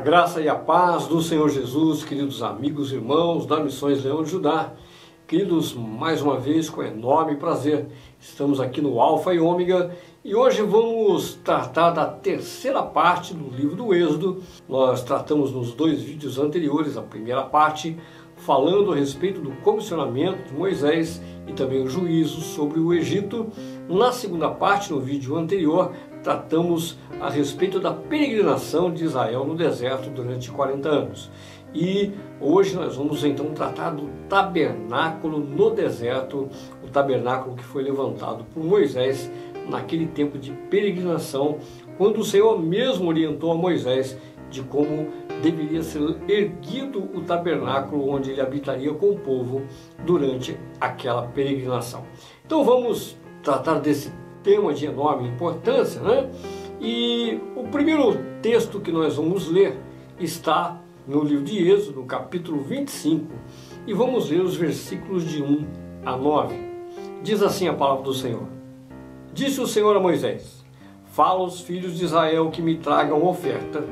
A graça e a paz do Senhor Jesus, queridos amigos e irmãos da Missões Leão de Judá. Queridos, mais uma vez, com enorme prazer, estamos aqui no Alfa e Ômega e hoje vamos tratar da terceira parte do livro do Êxodo. Nós tratamos nos dois vídeos anteriores, a primeira parte, falando a respeito do comissionamento de Moisés e também o juízo sobre o Egito. Na segunda parte, no vídeo anterior, tratamos a respeito da peregrinação de Israel no deserto durante 40 anos. E hoje nós vamos então tratar do tabernáculo no deserto, o tabernáculo que foi levantado por Moisés naquele tempo de peregrinação, quando o Senhor mesmo orientou a Moisés de como deveria ser erguido o tabernáculo onde ele habitaria com o povo durante aquela peregrinação. Então vamos tratar desse tema de enorme importância, né? E o primeiro texto que nós vamos ler está no livro de Êxodo, no capítulo 25, e vamos ler os versículos de 1 a 9. Diz assim a palavra do Senhor: Disse o Senhor a Moisés: Fala aos filhos de Israel que me tragam oferta.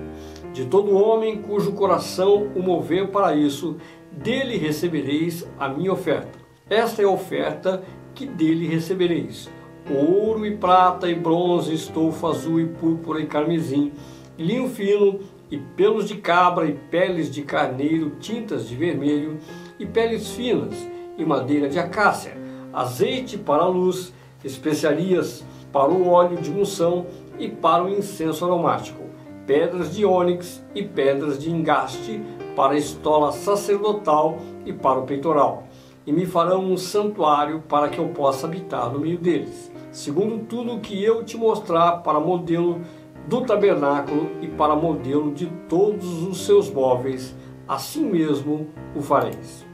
De todo homem cujo coração o mover para isso, dele recebereis a minha oferta. Esta é a oferta que dele recebereis ouro e prata e bronze, estofa azul e púrpura e carmesim, linho fino e pelos de cabra e peles de carneiro, tintas de vermelho e peles finas e madeira de acácia, azeite para a luz, especiarias para o óleo de unção e para o incenso aromático, pedras de ônix e pedras de engaste para a estola sacerdotal e para o peitoral. E me farão um santuário para que eu possa habitar no meio deles segundo tudo que eu te mostrar para modelo do tabernáculo e para modelo de todos os seus móveis, assim mesmo o fareis.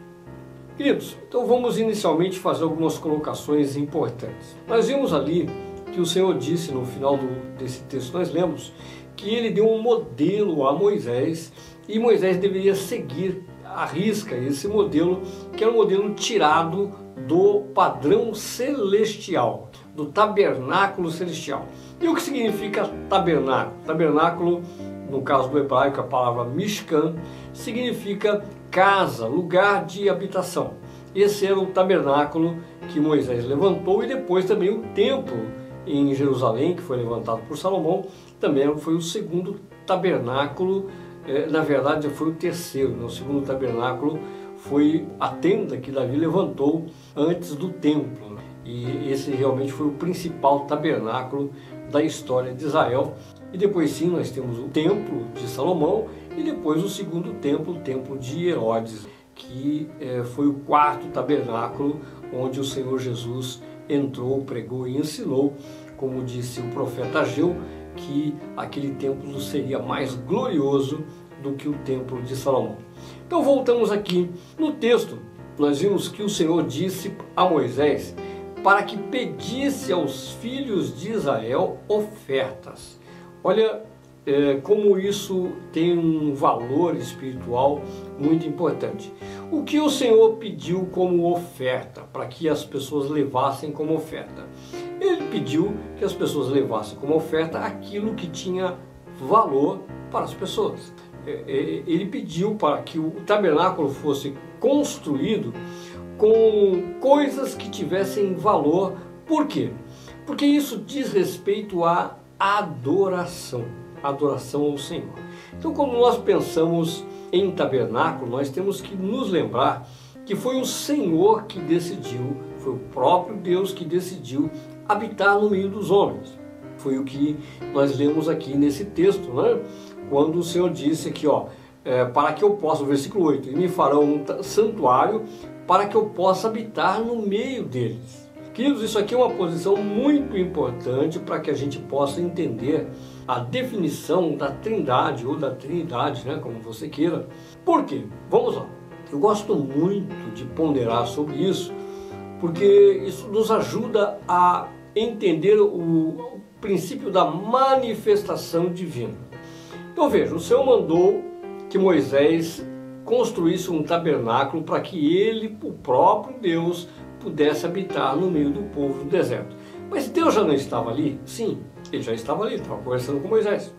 Queridos, então vamos inicialmente fazer algumas colocações importantes. Nós vimos ali que o Senhor disse no final do, desse texto, nós lemos, que ele deu um modelo a Moisés e Moisés deveria seguir à risca esse modelo, que era um modelo tirado do padrão celestial do tabernáculo celestial. E o que significa tabernáculo? Tabernáculo, no caso do hebraico, a palavra Mishkan, significa casa, lugar de habitação. Esse era o tabernáculo que Moisés levantou e depois também o templo em Jerusalém, que foi levantado por Salomão, também foi o segundo tabernáculo, eh, na verdade foi o terceiro, né? o segundo tabernáculo foi a tenda que Davi levantou antes do templo. E esse realmente foi o principal tabernáculo da história de Israel. E depois sim nós temos o templo de Salomão e depois o segundo templo, o templo de Herodes, que é, foi o quarto tabernáculo onde o Senhor Jesus entrou, pregou e ensinou, como disse o profeta Ageu, que aquele templo seria mais glorioso do que o templo de Salomão. Então voltamos aqui no texto. Nós vimos que o Senhor disse a Moisés para que pedisse aos filhos de Israel ofertas. Olha é, como isso tem um valor espiritual muito importante. O que o Senhor pediu como oferta, para que as pessoas levassem como oferta? Ele pediu que as pessoas levassem como oferta aquilo que tinha valor para as pessoas. É, é, ele pediu para que o tabernáculo fosse construído com coisas que tivessem valor. Por quê? Porque isso diz respeito à adoração, adoração ao Senhor. Então, quando nós pensamos em tabernáculo, nós temos que nos lembrar que foi o Senhor que decidiu, foi o próprio Deus que decidiu habitar no meio dos homens. Foi o que nós lemos aqui nesse texto, né? Quando o Senhor disse aqui, ó, é, para que eu possa, versículo 8, e me farão um santuário para que eu possa habitar no meio deles. Queridos, isso aqui é uma posição muito importante para que a gente possa entender a definição da trindade ou da trinidade, né, como você queira. Por quê? Vamos lá. Eu gosto muito de ponderar sobre isso, porque isso nos ajuda a entender o princípio da manifestação divina. Então veja, o Senhor mandou que Moisés construísse um tabernáculo para que ele, o próprio Deus, pudesse habitar no meio do povo do deserto. Mas Deus já não estava ali? Sim, ele já estava ali, estava conversando com Moisés.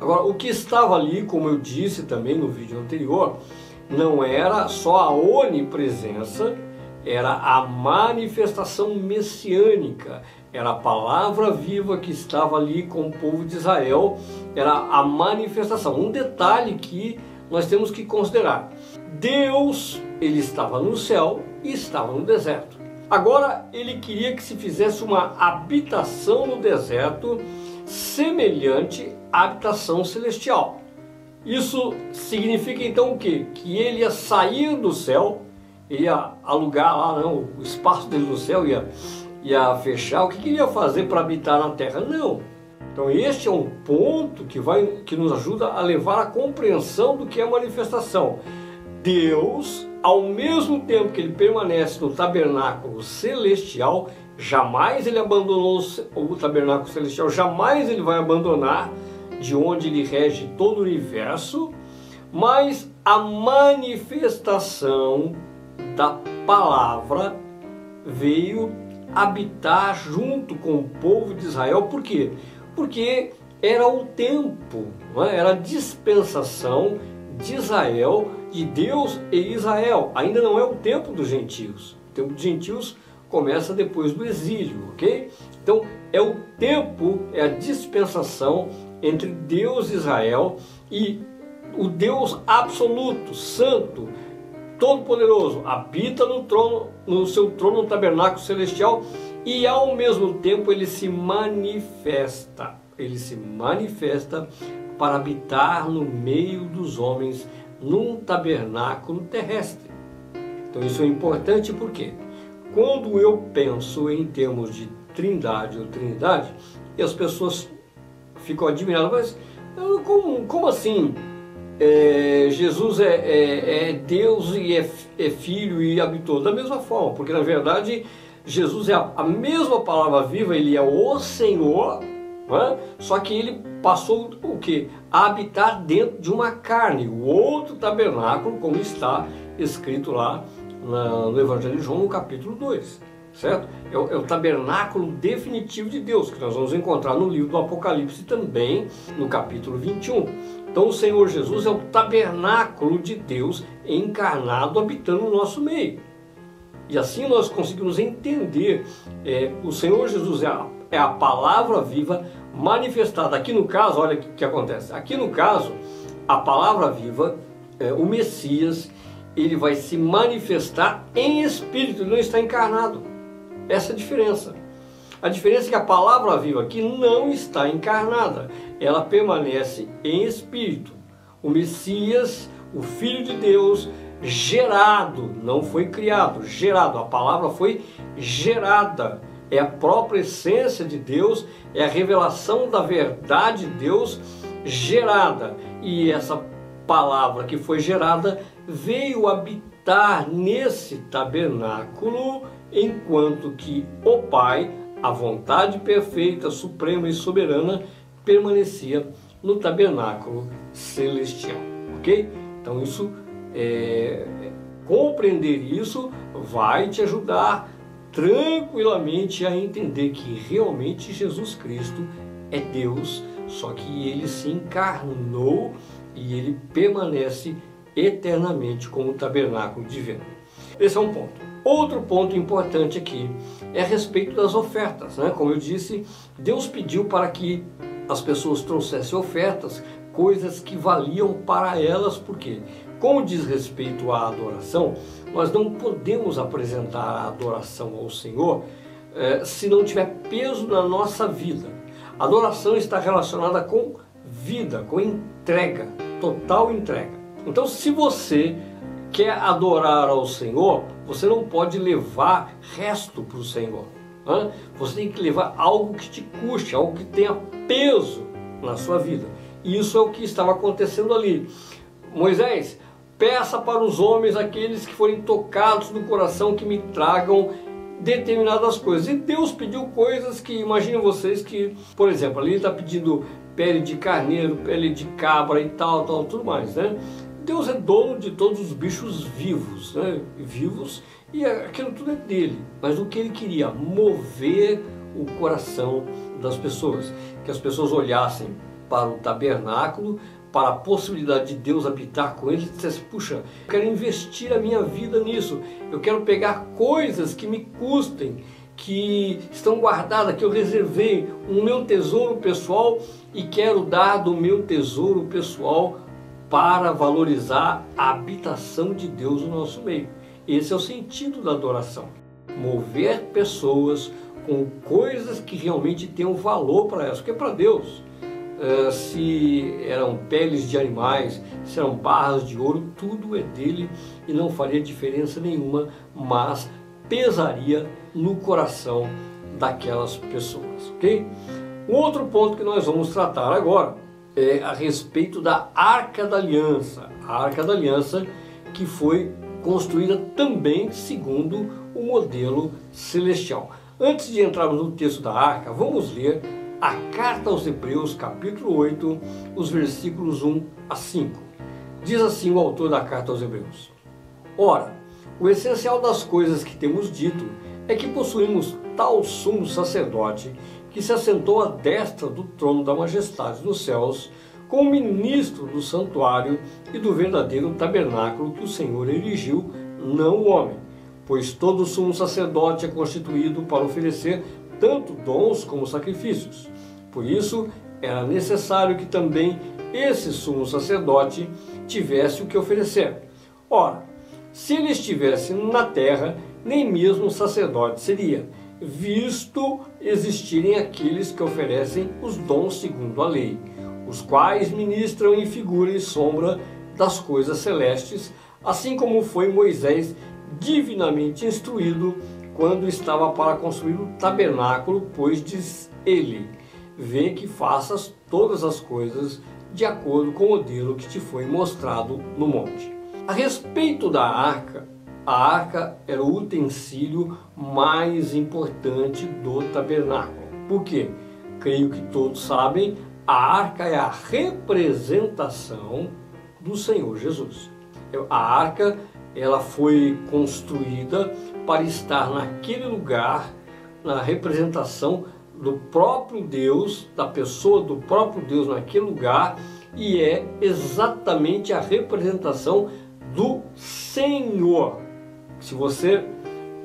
Agora, o que estava ali, como eu disse também no vídeo anterior, não era só a onipresença, era a manifestação messiânica, era a palavra viva que estava ali com o povo de Israel, era a manifestação. Um detalhe que nós temos que considerar: Deus, ele estava no céu e estava no deserto. Agora ele queria que se fizesse uma habitação no deserto semelhante à habitação celestial. Isso significa então o quê? Que ele ia sair do céu, ia alugar lá não, o espaço dele no céu, ia, ia fechar. O que queria fazer para habitar na terra? Não. Então este é um ponto que, vai, que nos ajuda a levar à compreensão do que é manifestação. Deus, ao mesmo tempo que ele permanece no tabernáculo celestial, jamais ele abandonou o tabernáculo celestial, jamais ele vai abandonar de onde ele rege todo o universo, mas a manifestação da palavra veio habitar junto com o povo de Israel, por quê? Porque era o tempo, é? era a dispensação de Israel, de Deus e Israel. Ainda não é o tempo dos gentios. O tempo dos gentios começa depois do exílio, ok? Então é o tempo, é a dispensação entre Deus e Israel e o Deus absoluto, santo, todo-poderoso, habita no trono, no seu trono no tabernáculo celestial e ao mesmo tempo ele se manifesta. Ele se manifesta para habitar no meio dos homens num tabernáculo terrestre. Então isso é importante porque quando eu penso em termos de trindade ou trindade, e as pessoas ficam admiradas, mas como, como assim? É, Jesus é, é, é, Deus e é, é, Filho e habitou da mesma forma, porque na verdade Jesus é a, mesma palavra viva, ele é o Senhor, é? só que ele passou o que? A habitar dentro de uma carne, o outro tabernáculo, como está escrito lá no Evangelho de João, no capítulo 2 certo? É o, é o, tabernáculo definitivo de Deus, que nós vamos encontrar no livro do Apocalipse também, no capítulo 21. Então o Senhor Jesus é o tabernáculo de Deus encarnado habitando no nosso meio. E assim nós conseguimos entender, é, o Senhor Jesus é a, é a palavra viva manifestada. Aqui no caso, olha o que, que, acontece. Aqui no caso, a palavra viva, é, o Messias, ele vai se manifestar em espírito, ele não está encarnado. Essa é a diferença. A diferença é que a palavra viva aqui não está encarnada, ela permanece em espírito. O Messias, o Filho de Deus, gerado, não foi criado, gerado. A palavra foi gerada. É a própria essência de Deus, é a revelação da verdade de Deus gerada. E essa palavra que foi gerada veio habitar nesse tabernáculo enquanto que o Pai, a vontade perfeita, suprema e soberana, permanecia no tabernáculo celestial. Ok? Então isso é, compreender isso vai te ajudar tranquilamente a entender que realmente Jesus Cristo é Deus, só que ele se encarnou e ele permanece eternamente como tabernáculo divino. Esse é um ponto. Outro ponto importante aqui é a respeito das ofertas. Né? Como eu disse, Deus pediu para que as pessoas trouxessem ofertas, coisas que valiam para elas, porque, como diz respeito à adoração, nós não podemos apresentar a adoração ao Senhor eh, se não tiver peso na nossa vida. A adoração está relacionada com vida, com entrega, total entrega. Então, se você quer adorar ao Senhor, você não pode levar resto para o Senhor. Você tem que levar algo que te custe, algo que tenha peso na sua vida. E isso é o que estava acontecendo ali. Moisés, peça para os homens, aqueles que forem tocados no coração, que me tragam determinadas coisas. E Deus pediu coisas que, imaginem vocês que, por exemplo, ali está pedindo pele de carneiro, pele de cabra e tal, tal, tudo mais, né? Deus é dono de todos os bichos vivos, né? vivos, e aquilo tudo é dele. Mas o que ele queria? Mover o coração das pessoas. Que as pessoas olhassem para o tabernáculo, para a possibilidade de Deus habitar com eles, dissesse: Puxa, eu quero investir a minha vida nisso, eu quero pegar coisas que me custem, que estão guardadas, que eu reservei, o meu tesouro pessoal e quero dar do meu tesouro pessoal para valorizar a habitação de Deus no nosso meio. Esse é o sentido da adoração. Mover pessoas com coisas que realmente tenham valor para elas, porque é para Deus. Uh, se eram peles de animais, se eram barras de ouro, tudo é dele e não faria diferença nenhuma, mas pesaria no coração daquelas pessoas, ok? Um outro ponto que nós vamos tratar agora é a respeito da Arca da Aliança. A Arca da Aliança que foi construída também segundo o modelo celestial. Antes de entrarmos no texto da Arca, vamos ler a carta aos Hebreus, capítulo 8, os versículos 1 a 5. Diz assim o autor da carta aos Hebreus: Ora, o essencial das coisas que temos dito é que possuímos tal sumo sacerdote que se assentou à destra do trono da majestade nos céus, como ministro do santuário e do verdadeiro tabernáculo que o Senhor erigiu, não o homem. Pois todo sumo sacerdote é constituído para oferecer tanto dons como sacrifícios. Por isso, era necessário que também esse sumo sacerdote tivesse o que oferecer. Ora, se ele estivesse na terra, nem mesmo sacerdote seria visto existirem aqueles que oferecem os dons segundo a lei, os quais ministram em figura e sombra das coisas celestes, assim como foi Moisés divinamente instruído quando estava para construir o tabernáculo, pois diz ele: Vê que faças todas as coisas de acordo com o modelo que te foi mostrado no monte. A respeito da arca, a arca era o utensílio mais importante do tabernáculo. Por quê? Creio que todos sabem, a arca é a representação do Senhor Jesus. A arca ela foi construída para estar naquele lugar, na representação do próprio Deus, da pessoa do próprio Deus naquele lugar, e é exatamente a representação do Senhor. Se você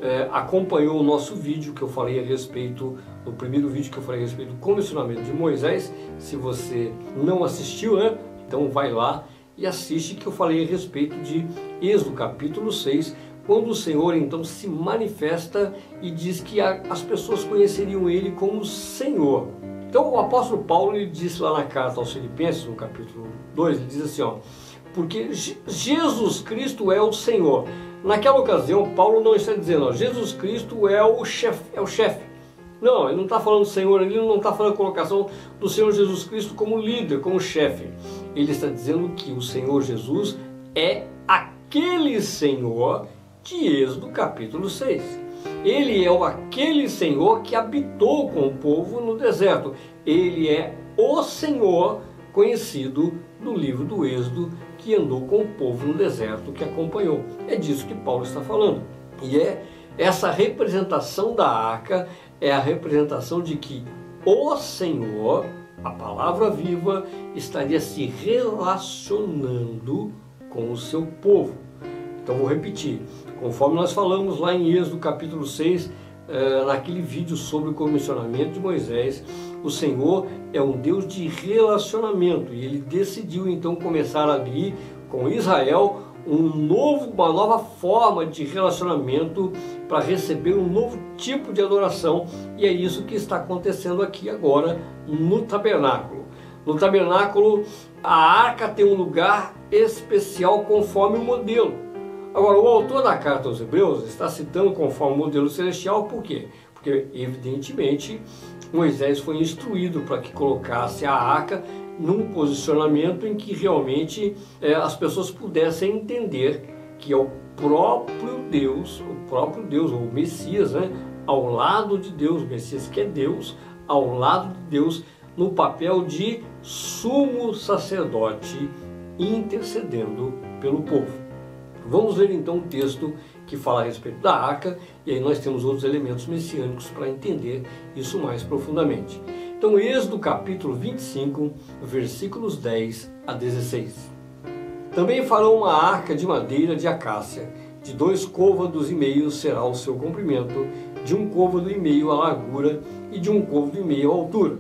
é, acompanhou o nosso vídeo que eu falei a respeito, no primeiro vídeo que eu falei a respeito do comissionamento de Moisés, se você não assistiu, né? Então vai lá e assiste que eu falei a respeito de Êxodo capítulo 6, quando o Senhor então se manifesta e diz que a, as pessoas conheceriam ele como Senhor. Então o apóstolo Paulo ele disse lá na carta aos Filipenses, no capítulo 2, ele diz assim, ó, porque Jesus Cristo é o Senhor. Naquela ocasião, Paulo não está dizendo, ó, Jesus Cristo é o chefe, é o chefe. Não, ele não está falando Senhor, ele não está falando a colocação do Senhor Jesus Cristo como líder, como chefe. Ele está dizendo que o Senhor Jesus é aquele Senhor de Êxodo capítulo 6. Ele é o aquele Senhor que habitou com o povo no deserto. Ele é o Senhor conhecido no livro do Êxodo que andou com o povo no deserto que acompanhou. É disso que Paulo está falando. E é essa representação da arca é a representação de que o Senhor, a palavra viva, estaria se relacionando com o seu povo. Então vou repetir, conforme nós falamos lá em Êxodo capítulo 6, eh, naquele vídeo sobre o comissionamento de Moisés, o Senhor é um Deus de relacionamento e ele decidiu então começar ali com Israel um novo, uma nova forma de relacionamento para receber um novo tipo de adoração e é isso que está acontecendo aqui agora no tabernáculo. No tabernáculo, a arca tem um lugar especial conforme o modelo. Agora, o autor da carta aos Hebreus está citando conforme o modelo celestial, por quê? Porque, evidentemente, Moisés foi instruído para que colocasse a arca num posicionamento em que realmente é, as pessoas pudessem entender que é o próprio Deus, o próprio Deus, o Messias, né, ao lado de Deus, o Messias que é Deus, ao lado de Deus, no papel de sumo sacerdote intercedendo pelo povo. Vamos ler então o texto que fala a respeito da arca, e aí nós temos outros elementos messiânicos para entender isso mais profundamente. Então Êxodo capítulo 25, versículos 10 a 16. Também farão uma arca de madeira de acácia, de dois côvados e meio será o seu comprimento, de um côvado e meio a largura e de um côvado e meio a altura.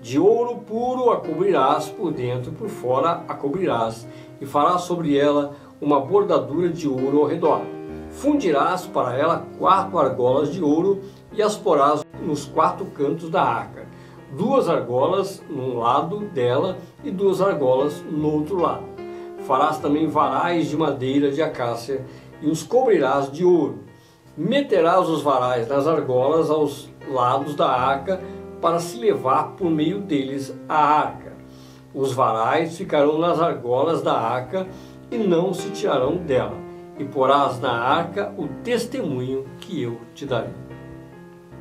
De ouro puro a cobrirás por dentro e por fora a cobrirás, e farás sobre ela uma bordadura de ouro ao redor. Fundirás para ela quatro argolas de ouro e as porás nos quatro cantos da arca, duas argolas num lado dela e duas argolas no outro lado. Farás também varais de madeira de acácia e os cobrirás de ouro. Meterás os varais nas argolas aos lados da arca para se levar por meio deles a arca. Os varais ficarão nas argolas da arca e não se tirarão dela, e porás na arca o testemunho que eu te darei.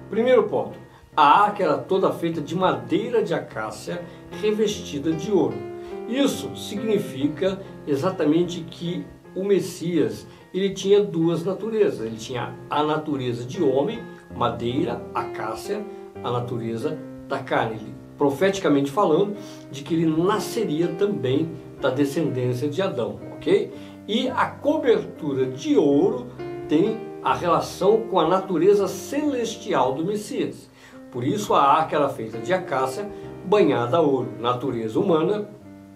Primeiro ponto: a arca era toda feita de madeira de acácia revestida de ouro. Isso significa exatamente que o Messias ele tinha duas naturezas. Ele tinha a natureza de homem, madeira, acácia, a natureza da carne. Ele, profeticamente falando, de que ele nasceria também da descendência de Adão, ok? E a cobertura de ouro tem a relação com a natureza celestial do Messias. Por isso a arca era feita de acácia banhada a ouro, natureza humana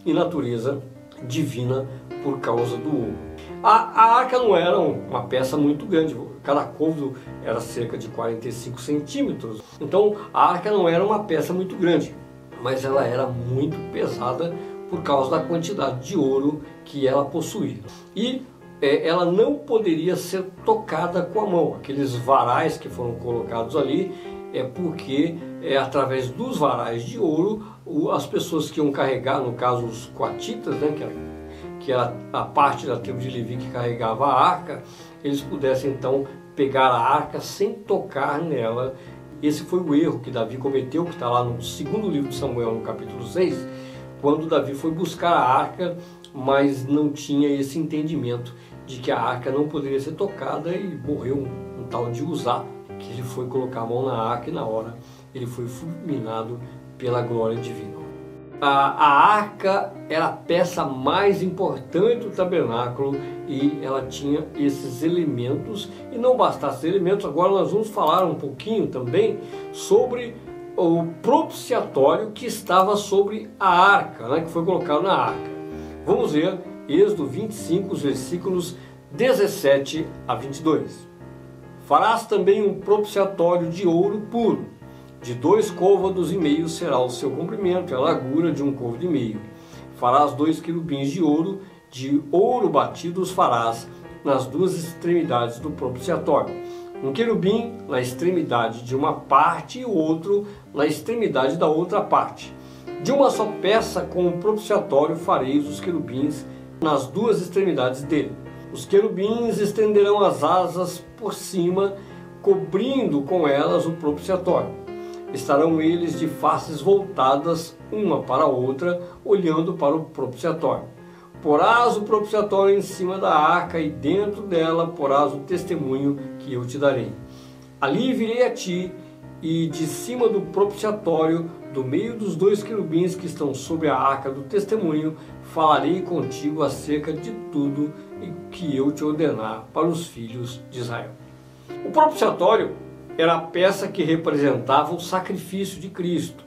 e natureza divina por causa do ouro. A, a arca não era uma peça muito grande, cada côvado era cerca de 45 centímetros. Então a arca não era uma peça muito grande, mas ela era muito pesada por causa da quantidade de ouro que ela possuía. E é, ela não poderia ser tocada com a mão. Aqueles varais que foram colocados ali é porque é através dos varais de ouro as pessoas que iam carregar, no caso os coatitas, né, que era, que era a parte da tribo de Levi que carregava a arca, eles pudessem então pegar a arca sem tocar nela. Esse foi o erro que Davi cometeu, que está lá no segundo livro de Samuel, no capítulo 6, quando Davi foi buscar a arca, mas não tinha esse entendimento de que a arca não poderia ser tocada e morreu um, um tal de usar que ele foi colocar a mão na arca e na hora ele foi fulminado pela glória divina. A, arca era a peça mais importante do tabernáculo e ela tinha esses elementos. E não bastasse elementos, agora nós vamos falar um pouquinho também sobre o propiciatório que estava sobre a arca, né, que foi colocado na arca. Vamos ver Êxodo 25, versículos 17 a 22. Farás também um propiciatório de ouro puro de dois côvados e meio será o seu comprimento, e a largura de um côvado e meio. Farás dois querubins de ouro, de ouro batido os farás nas duas extremidades do propiciatório. Um querubim na extremidade de uma parte e o outro na extremidade da outra parte. De uma só peça com o propiciatório fareis os querubins nas duas extremidades dele. Os querubins estenderão as asas por cima, cobrindo com elas o propiciatório estarão eles de faces voltadas uma para a outra, olhando para o propiciatório. Porás o propiciatório em cima da arca e dentro dela porás o testemunho que eu te darei. Ali virei a ti e de cima do propiciatório, do meio dos dois querubins que estão sobre a arca do testemunho, falarei contigo acerca de tudo que eu te ordenar para os filhos de Israel. O propiciatório era a peça que representava o sacrifício de Cristo.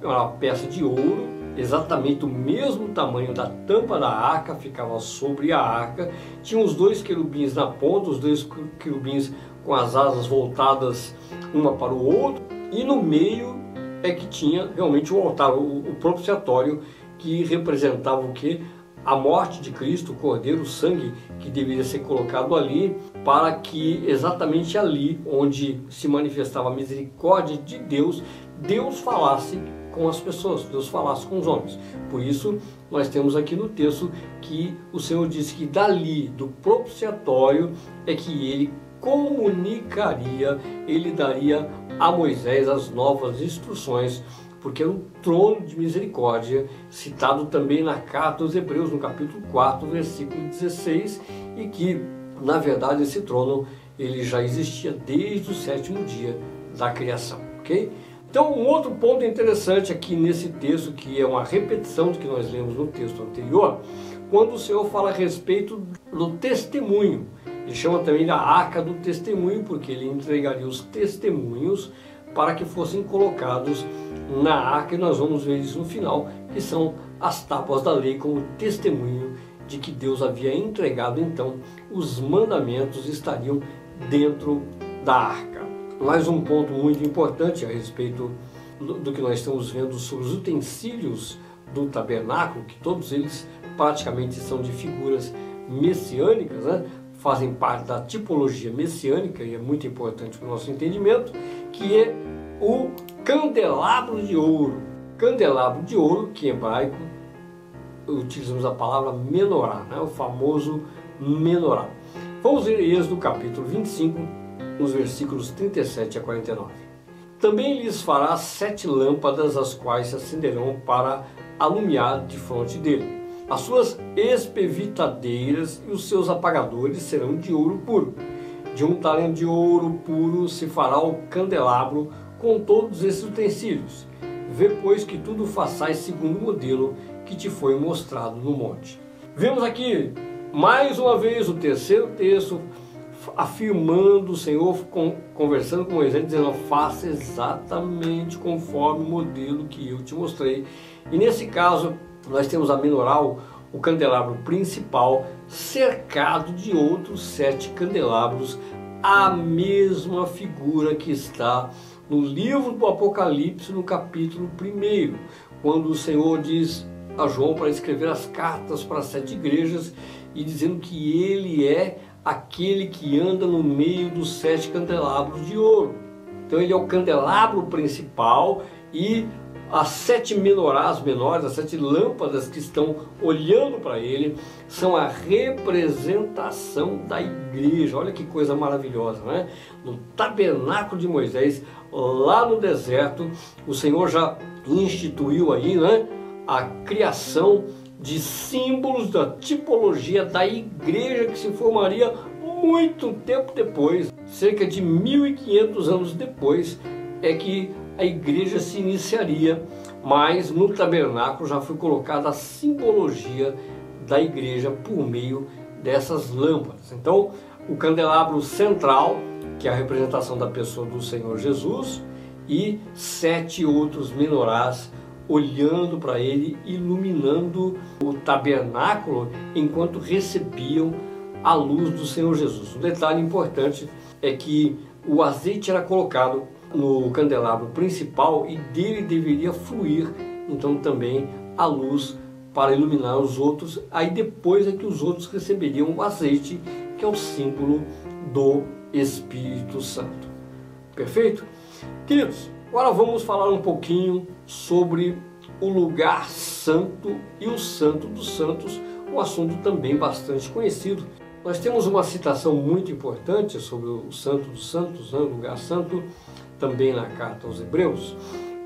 Era uma peça de ouro, exatamente o mesmo tamanho da tampa da arca, ficava sobre a arca. Tinha os dois querubins na ponta, os dois querubins com as asas voltadas uma para o outro, e no meio é que tinha realmente o altar, o, propiciatório, que representava o que? A morte de Cristo, o Cordeiro, o sangue que deveria ser colocado ali, para que exatamente ali, onde se manifestava a misericórdia de Deus, Deus falasse com as pessoas, Deus falasse com os homens. Por isso, nós temos aqui no texto que o Senhor disse que dali, do propiciatório, é que ele comunicaria, ele daria a Moisés as novas instruções porque é um trono de misericórdia, citado também na carta aos Hebreus, no capítulo 4, versículo 16, e que, na verdade, esse trono ele já existia desde o sétimo dia da criação, ok? Então, um outro ponto interessante aqui nesse texto, que é uma repetição do que nós lemos no texto anterior, quando o Senhor fala a respeito do testemunho. Ele chama também da arca do testemunho, porque ele entregaria os testemunhos para que fossem colocados na arca, e nós vamos ver isso no final, que são as tábuas da lei como testemunho de que Deus havia entregado então os mandamentos estariam dentro da arca. Mais um ponto muito importante a respeito do que nós estamos vendo sobre os utensílios do tabernáculo, que todos eles praticamente são de figuras messiânicas, né? fazem parte da tipologia messiânica e é muito importante para o nosso entendimento, que é o candelabro de ouro. Candelabro de ouro, que em hebraico utilizamos a palavra menorá, né? o famoso menorá. Vamos ver Êxodo capítulo 25, nos versículos 37 a 49. Também lhes fará sete lâmpadas, as quais se acenderão para alumiar de fronte dele. As suas espevitadeiras e os seus apagadores serão de ouro puro. De um talento de ouro puro se fará o candelabro com todos esses utensílios. Vê, pois, que tudo façais segundo o modelo que te foi mostrado no monte. Vemos aqui mais uma vez o terceiro texto afirmando o Senhor conversando com Moisés, dizendo: faça exatamente conforme o modelo que eu te mostrei. E nesse caso, nós temos a menoral, o candelabro principal, cercado de outros sete candelabros, a mesma figura que está no livro do Apocalipse, no capítulo 1, quando o Senhor diz a João para escrever as cartas para as sete igrejas e dizendo que ele é aquele que anda no meio dos sete candelabros de ouro. Então ele é o candelabro principal e as sete menorás menores, as sete lâmpadas que estão olhando para ele, são a representação da igreja. Olha que coisa maravilhosa, né? No tabernáculo de Moisés, lá no deserto, o Senhor já instituiu aí, né? A criação de símbolos da tipologia da igreja que se formaria muito tempo depois, cerca de 1500 anos depois, é que a igreja se iniciaria, mas no tabernáculo já foi colocada a simbologia da igreja por meio dessas lâmpadas. Então, o candelabro central, que é a representação da pessoa do Senhor Jesus, e sete outros menorás olhando para ele, iluminando o tabernáculo enquanto recebiam a luz do Senhor Jesus. Um detalhe importante é que o azeite era colocado no candelabro principal e dele deveria fluir então também a luz para iluminar os outros. Aí depois é que os outros receberiam o azeite, que é o símbolo do Espírito Santo. Perfeito? Queridos, agora vamos falar um pouquinho sobre o lugar santo e o santo dos santos, um assunto também bastante conhecido. Nós temos uma citação muito importante sobre o santo dos santos, né, o lugar santo, também na carta aos Hebreus,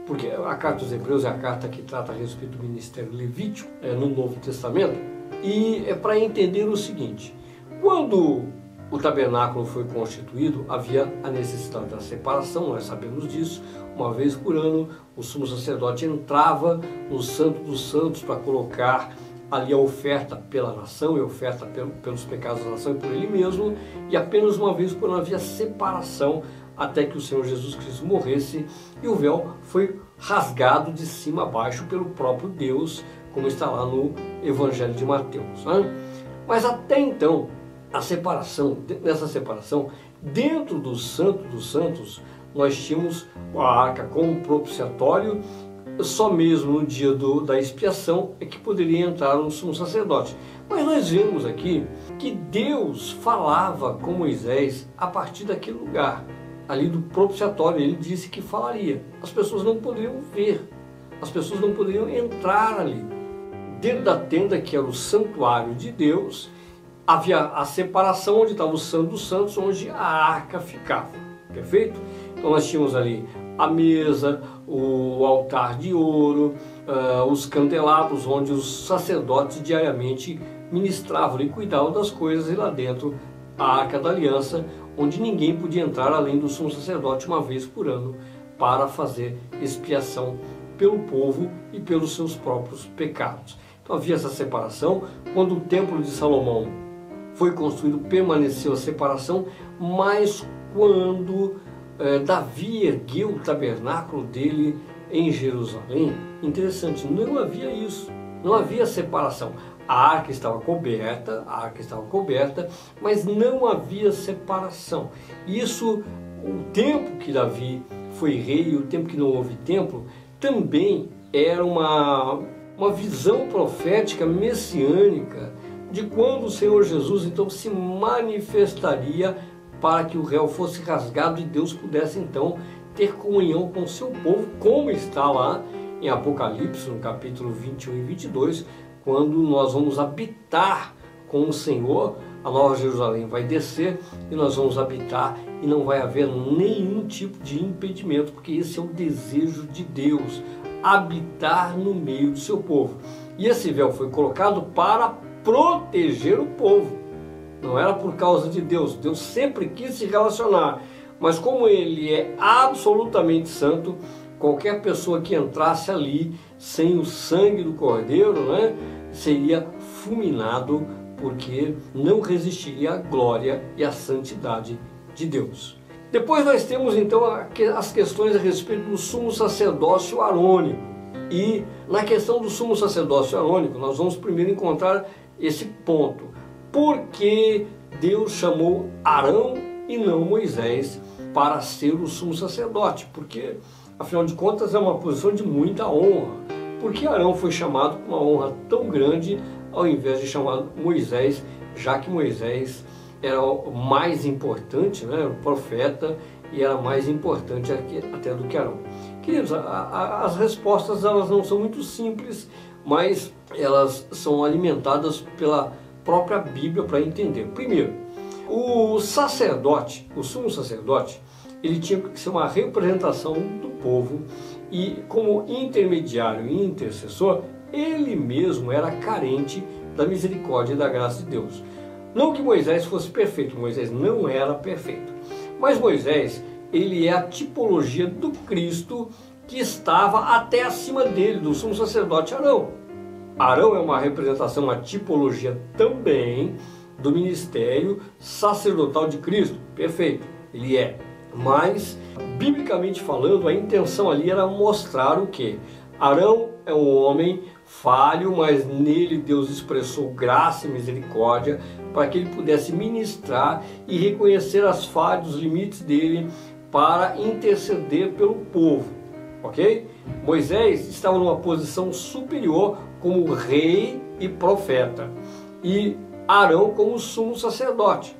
porque a carta aos Hebreus é a carta que trata a respeito do ministério levítico é, no Novo Testamento, e é para entender o seguinte: quando o tabernáculo foi constituído, havia a necessidade da separação, nós sabemos disso. Uma vez por ano, o sumo sacerdote entrava no Santo dos Santos para colocar ali a oferta pela nação e a oferta pelos pecados da nação e por ele mesmo, e apenas uma vez por ano havia separação até que o Senhor Jesus Cristo morresse e o véu foi rasgado de cima a baixo pelo próprio Deus, como está lá no Evangelho de Mateus. Né? Mas até então, a separação, nessa separação, dentro do Santo dos Santos, nós tínhamos a arca como propiciatório, só mesmo no dia do, da expiação é que poderia entrar um sumo sacerdote. Mas nós vemos aqui que Deus falava com Moisés a partir daquele lugar ali do propiciatório, ele disse que falaria. As pessoas não poderiam ver, as pessoas não poderiam entrar ali. Dentro da tenda, que era o santuário de Deus, havia a separação onde estava o Santo dos Santos, onde a arca ficava. Perfeito? Então nós tínhamos ali a mesa, o altar de ouro, uh, os candelabros, onde os sacerdotes diariamente ministravam e cuidavam das coisas, e lá dentro a arca da aliança, onde ninguém podia entrar além do sumo sacerdote uma vez por ano para fazer expiação pelo povo e pelos seus próprios pecados. Então havia essa separação. Quando o templo de Salomão foi construído, permaneceu a separação, mas quando eh, Davi ergueu o tabernáculo dele em Jerusalém, interessante, não havia isso, não havia separação. A arca estava coberta, a arca estava coberta, mas não havia separação. Isso, o tempo que Davi foi rei, o tempo que não houve templo, também era uma, uma visão profética messiânica de quando o Senhor Jesus então se manifestaria para que o réu fosse rasgado e Deus pudesse então ter comunhão com o seu povo, como está lá em Apocalipse, no capítulo 21 e 22, quando nós vamos habitar com o Senhor, a Nova Jerusalém vai descer e nós vamos habitar e não vai haver nenhum tipo de impedimento, porque esse é o desejo de Deus, habitar no meio do seu povo. E esse véu foi colocado para proteger o povo. Não era por causa de Deus. Deus sempre quis se relacionar. Mas como ele é absolutamente santo, qualquer pessoa que entrasse ali sem o sangue do cordeiro, né, seria fulminado porque não resistiria à glória e à santidade de Deus. Depois nós temos então as questões a respeito do sumo sacerdócio arônico. E na questão do sumo sacerdócio arônico, nós vamos primeiro encontrar esse ponto. Por que Deus chamou Arão e não Moisés para ser o sumo sacerdote? Porque, afinal de contas, é uma posição de muita honra. Por que Arão foi chamado com uma honra tão grande ao invés de chamar Moisés, já que Moisés era o mais importante, né, o profeta, e era mais importante até do que Arão. Queridos, a, a, as respostas elas não são muito simples, mas elas são alimentadas pela própria Bíblia para entender. Primeiro, o sacerdote, o sumo sacerdote, ele tinha que ser uma representação do povo e como intermediário e intercessor, ele mesmo era carente da misericórdia e da graça de Deus. Não que Moisés fosse perfeito, Moisés não era perfeito. Mas Moisés, ele é a tipologia do Cristo que estava até acima dele, do sumo sacerdote Arão. Arão é uma representação, uma tipologia também do ministério sacerdotal de Cristo. Perfeito, ele é. Mas, biblicamente falando, a intenção ali era mostrar o que? Arão é um homem falho, mas nele Deus expressou graça e misericórdia para que ele pudesse ministrar e reconhecer as falhas, os limites dele para interceder pelo povo, ok? Moisés estava numa posição superior como rei e profeta, e Arão como sumo sacerdote.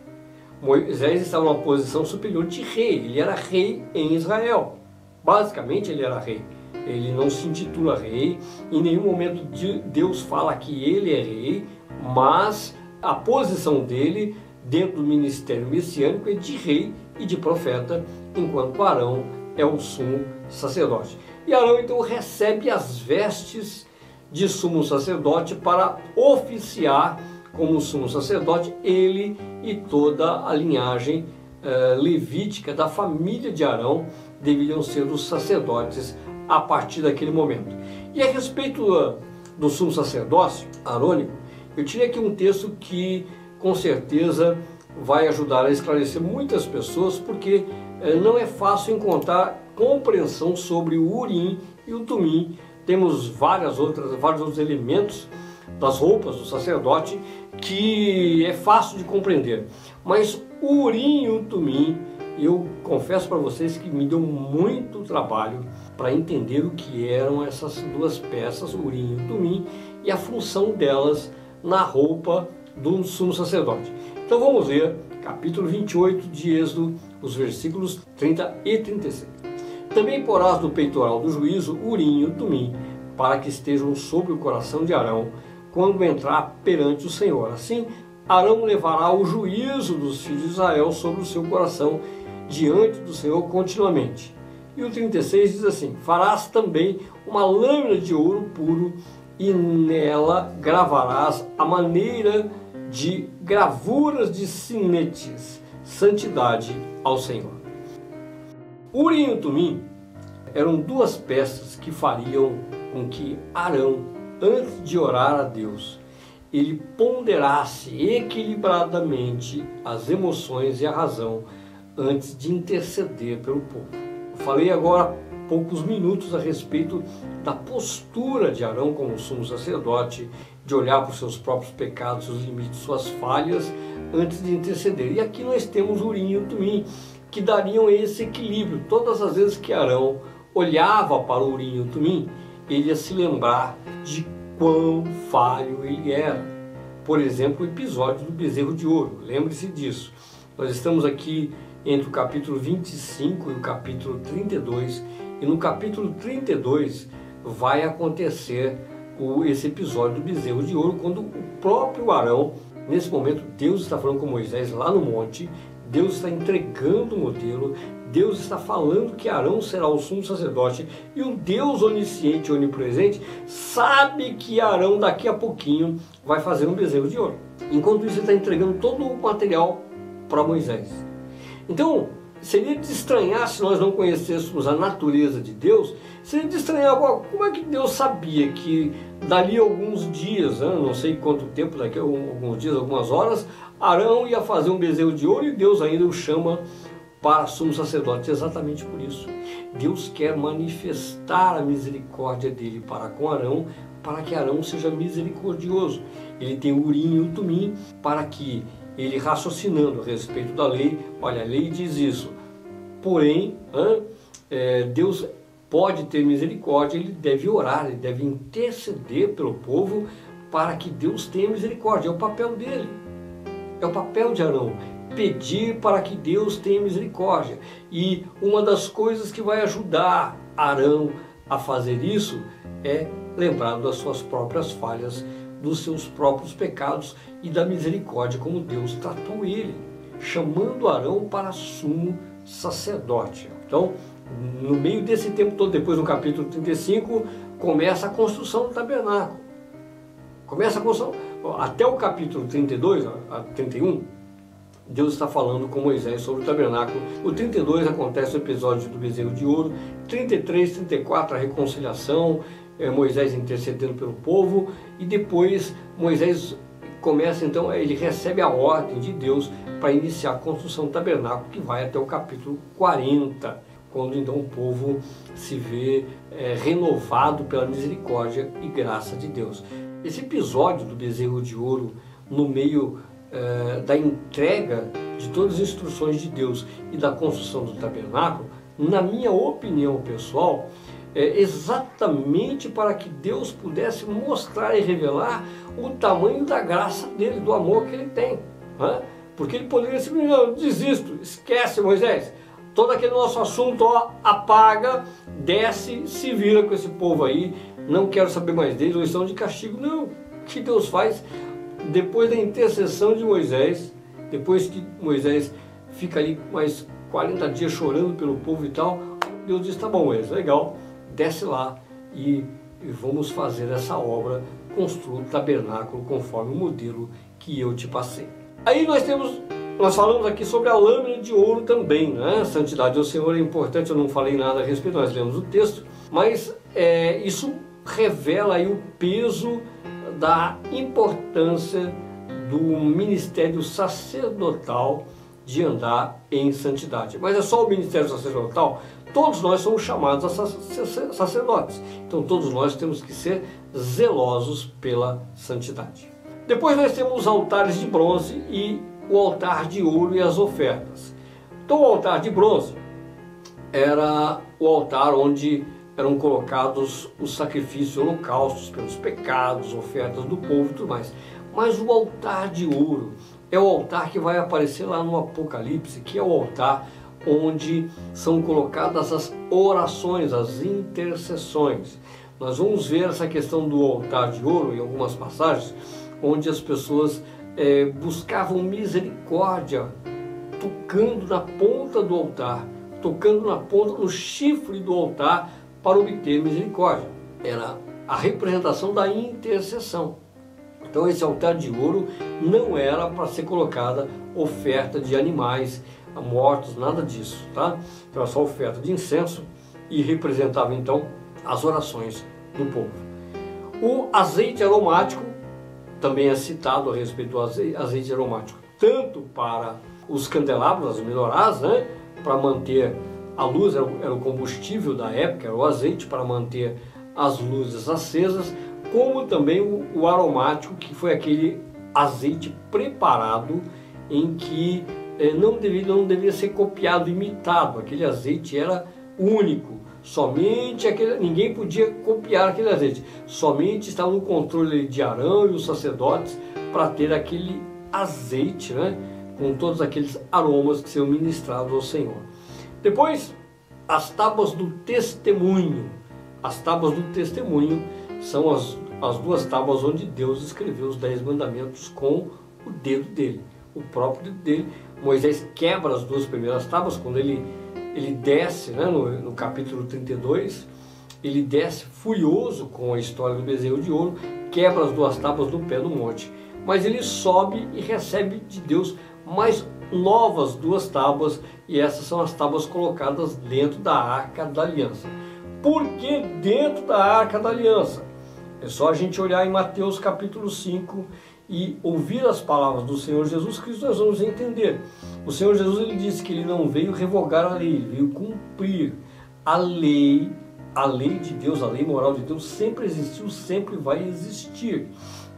Moisés estava numa posição superior de rei, ele era rei em Israel. Basicamente, ele era rei. Ele não se intitula rei, em nenhum momento Deus fala que ele é rei, mas a posição dele dentro do ministério messiânico é de rei e de profeta, enquanto Arão é o sumo sacerdote. E Arão então recebe as vestes de sumo sacerdote para oficiar como sumo sacerdote ele e toda a linhagem eh, levítica da família de Arão deveriam ser os sacerdotes a partir daquele momento. E a respeito uh, do sumo sacerdócio arônico, eu tirei aqui um texto que com certeza vai ajudar a esclarecer muitas pessoas, porque eh, não é fácil encontrar compreensão sobre o Urim e o Tumim temos várias outras, vários outros elementos das roupas do sacerdote que é fácil de compreender. Mas Urim e Tumim, eu confesso para vocês que me deu muito trabalho para entender o que eram essas duas peças, Urim e Tumim, e a função delas na roupa do sumo sacerdote. Então vamos ver capítulo 28 de Êxodo, os versículos 30 e 36. Também porás no peitoral do juízo urim e tumim, para que estejam sobre o coração de Arão, quando entrar perante o Senhor. Assim, Arão levará o juízo dos filhos de Israel sobre o seu coração diante do Senhor continuamente. E o 36 diz assim: Farás também uma lâmina de ouro puro, e nela gravarás a maneira de gravuras de sinetes, santidade ao Senhor. Urim e Tumim eram duas peças que fariam com que Arão, antes de orar a Deus, ele ponderasse equilibradamente as emoções e a razão antes de interceder pelo povo. Eu falei agora há poucos minutos a respeito da postura de Arão como sumo sacerdote, de olhar para os seus próprios pecados, seus limites, suas falhas, antes de interceder. E aqui nós temos Urim e Tumim, que dariam esse equilíbrio. Todas as vezes que Arão olhava para Urim e Tumim, ele ia se lembrar de quão falho ele era. Por exemplo, o episódio do bezerro de ouro. Lembre-se disso. Nós estamos aqui entre o capítulo 25 e o capítulo 32, e no capítulo 32 vai acontecer o, esse episódio do bezerro de ouro, quando o próprio Arão, nesse momento, Deus está falando com Moisés lá no monte, Deus está entregando o modelo, Deus está falando que Arão será o sumo sacerdote e o Deus onisciente onipresente sabe que Arão daqui a pouquinho vai fazer um bezerro de ouro. Enquanto isso, ele está entregando todo o material para Moisés. Então, seria de estranhar se nós não conhecêssemos a natureza de Deus, seria de estranhar como é que Deus sabia que dali alguns dias, né, não sei quanto tempo, daqui a alguns dias, algumas horas, Arão ia fazer um bezerro de ouro e Deus ainda o chama para sumo sacerdote. Exatamente por isso. Deus quer manifestar a misericórdia dele para com Arão, para que Arão seja misericordioso. Ele tem o urim e o tumim para que ele raciocinando a respeito da lei, olha, a lei diz isso, porém, é, Deus pode ter misericórdia, ele deve orar, ele deve interceder pelo povo para que Deus tenha misericórdia, é o papel dele, é o papel de Arão, pedir para que Deus tenha misericórdia. E uma das coisas que vai ajudar Arão a fazer isso é lembrar das suas próprias falhas dos seus próprios pecados e da misericórdia como Deus tratou ele, chamando Arão para sumo sacerdote. Então, no meio desse tempo todo, depois no capítulo 35, começa a construção do tabernáculo. Começa a construção, até o capítulo 32, a 31, Deus está falando com Moisés sobre o tabernáculo. O 32 acontece o episódio do bezerro de ouro. 33, 34, a reconciliação é, Moisés intercedendo pelo povo e depois Moisés começa então, ele recebe a ordem de Deus para iniciar a construção do tabernáculo que vai até o capítulo 40, quando então o povo se vê é, renovado pela misericórdia e graça de Deus. Esse episódio do bezerro de ouro no meio é, da entrega de todas as instruções de Deus e da construção do tabernáculo, na minha opinião pessoal, é, exatamente para que Deus pudesse mostrar e revelar o tamanho da graça dele, do amor que ele tem. Né? Porque ele poderia simplesmente, não, desisto, esquece Moisés, todo aquele nosso assunto, ó, apaga, desce, se vira com esse povo aí, não quero saber mais deles, ou estão de castigo. Não, o que Deus faz depois da intercessão de Moisés, depois que Moisés fica ali mais 40 dias chorando pelo povo e tal, Deus diz, tá bom, Moisés, legal, desce lá e, e vamos fazer essa obra, construa o tabernáculo conforme o modelo que eu te passei. Aí nós temos, nós falamos aqui sobre a lâmina de ouro também, né? Santidade ao Senhor é importante, eu não falei nada a respeito, nós lemos o texto, mas é, isso revela aí o peso da importância do ministério sacerdotal de andar em santidade. Mas é só o ministério sacerdotal? Todos nós somos chamados a sacerdotes. Então todos nós temos que ser zelosos pela santidade. Depois nós temos os altares de bronze e o altar de ouro e as ofertas. Então o altar de bronze era o altar onde eram colocados os sacrifícios holocaustos pelos pecados, ofertas do povo e tudo mais. Mas o altar de ouro é o altar que vai aparecer lá no Apocalipse, que é o altar onde são colocadas as orações, as intercessões. Nós vamos ver essa questão do altar de ouro em algumas passagens, onde as pessoas é, buscavam misericórdia, tocando na ponta do altar, tocando na ponta, no chifre do altar, para obter misericórdia. Era a representação da intercessão. Então esse altar de ouro não era para ser colocada oferta de animais mortos, nada disso, tá? Então é só oferta de incenso e representava então as orações do povo. O azeite aromático também é citado a respeito do azeite aromático, tanto para os candelabros, as menorás, né, para manter a luz, era o combustível da época, era o azeite para manter as luzes acesas, como também o, o aromático, que foi aquele azeite preparado em que eh, não, devia, não devia ser copiado, imitado, aquele azeite era único, somente aquele, ninguém podia copiar aquele azeite, somente estava no controle de Arão e os sacerdotes para ter aquele azeite, né, com todos aqueles aromas que seriam ministrados ao Senhor. Depois, as tábuas do testemunho. As tábuas do testemunho são as, as duas tábuas onde Deus escreveu os dez mandamentos com o dedo dele, o próprio dedo dele. Moisés quebra as duas primeiras tábuas quando ele, ele desce, né, no, no capítulo 32, ele desce furioso com a história do bezerro de ouro, quebra as duas tábuas no pé do monte. Mas ele sobe e recebe de Deus mais novas duas tábuas, e essas são as tábuas colocadas dentro da arca da aliança. Por que dentro da arca da aliança? É só a gente olhar em Mateus capítulo 5 e ouvir as palavras do Senhor Jesus Cristo, nós vamos entender. O Senhor Jesus ele disse que ele não veio revogar a lei, ele veio cumprir a lei. A lei de Deus, a lei moral de Deus sempre existiu, sempre vai existir.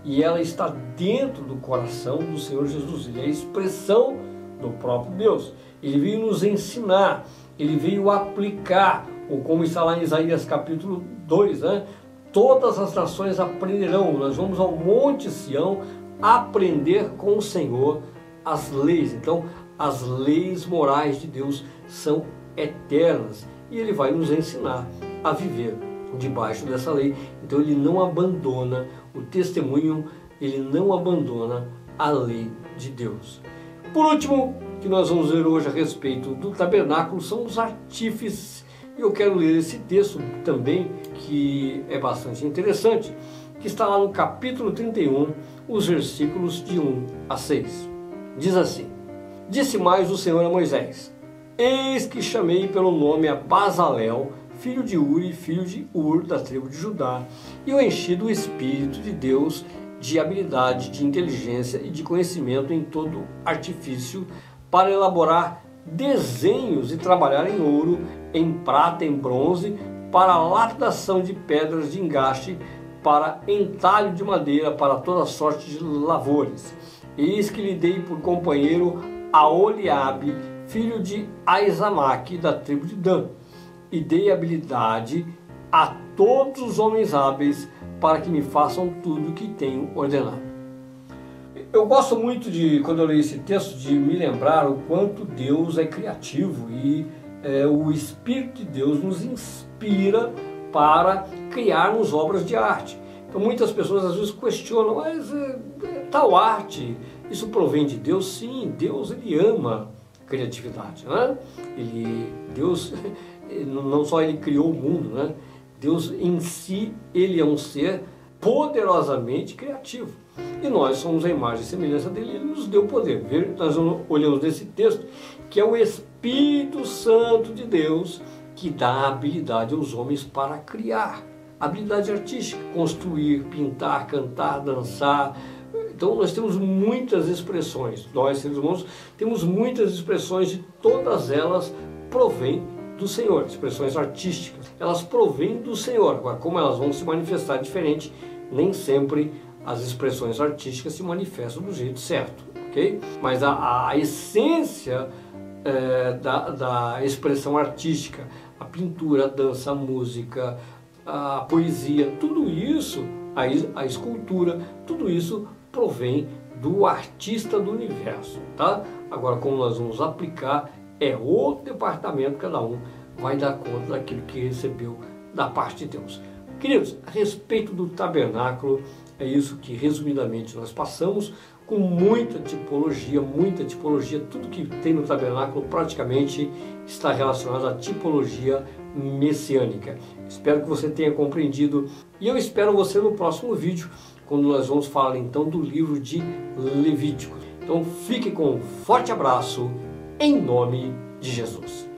E ela está dentro do coração do Senhor Jesus. Ele é a expressão do próprio Deus. Ele veio nos ensinar, ele veio aplicar, ou como está lá em Isaías capítulo 2, né? Todas as nações aprenderão, nós vamos ao Monte Sião aprender com o Senhor as leis. Então, as leis morais de Deus são eternas e ele vai nos ensinar a viver debaixo dessa lei. Então, ele não abandona o testemunho, ele não abandona a lei de Deus. Por último, que nós vamos ver hoje a respeito do tabernáculo são os artífices. E eu quero ler esse texto também, que é bastante interessante, que está lá no capítulo 31, os versículos de 1 a 6. Diz assim: Disse mais o Senhor a Moisés: Eis que chamei pelo nome a Bazalel, filho de Uri, filho de Ur, da tribo de Judá, e o enchi do Espírito de Deus de habilidade, de inteligência e de conhecimento em todo artifício para elaborar desenhos e trabalhar em ouro, em prata, em bronze, para lapidação de pedras de engaste, para entalho de madeira, para toda sorte de lavores. Eis que lhe dei por companheiro a Oliabe, filho de Aizamaque, da tribo de Dan, e dei habilidade a todos os homens hábeis para que me façam tudo o que tenho ordenado. Eu gosto muito de, quando eu leio esse texto, de me lembrar o quanto Deus é criativo e é, o Espírito de Deus nos inspira para criarmos obras de arte. Então muitas pessoas às vezes questionam, mas é, é, tal arte, isso provém de Deus? Sim, Deus ele ama criatividade, né? Ele, Deus não só ele criou o mundo, né? Deus em si, ele é um ser poderosamente criativo. E nós somos a imagem e semelhança dele, ele nos deu poder. Nós olhamos nesse texto que é o Espírito Santo de Deus que dá habilidade aos homens para criar. Habilidade artística, construir, pintar, cantar, dançar. Então nós temos muitas expressões, nós seres humanos temos muitas expressões e todas elas provêm do Senhor, expressões artísticas, elas provêm do Senhor. Agora, como elas vão se manifestar diferente, nem sempre as expressões artísticas se manifestam do jeito certo, ok? Mas a, a essência é, da, da expressão artística, a pintura, a dança, a música, a poesia, tudo isso, a, a escultura, tudo isso provém do artista do universo, tá? Agora, como nós vamos aplicar é outro departamento, cada um vai dar conta daquilo que recebeu da parte de Deus. Queridos, a respeito do tabernáculo, é isso que resumidamente nós passamos, com muita tipologia, muita tipologia, tudo que tem no tabernáculo praticamente está relacionado à tipologia messiânica. Espero que você tenha compreendido e eu espero você no próximo vídeo, quando nós vamos falar então do livro de Levítico. Então fique com um forte abraço em nome de Jesus.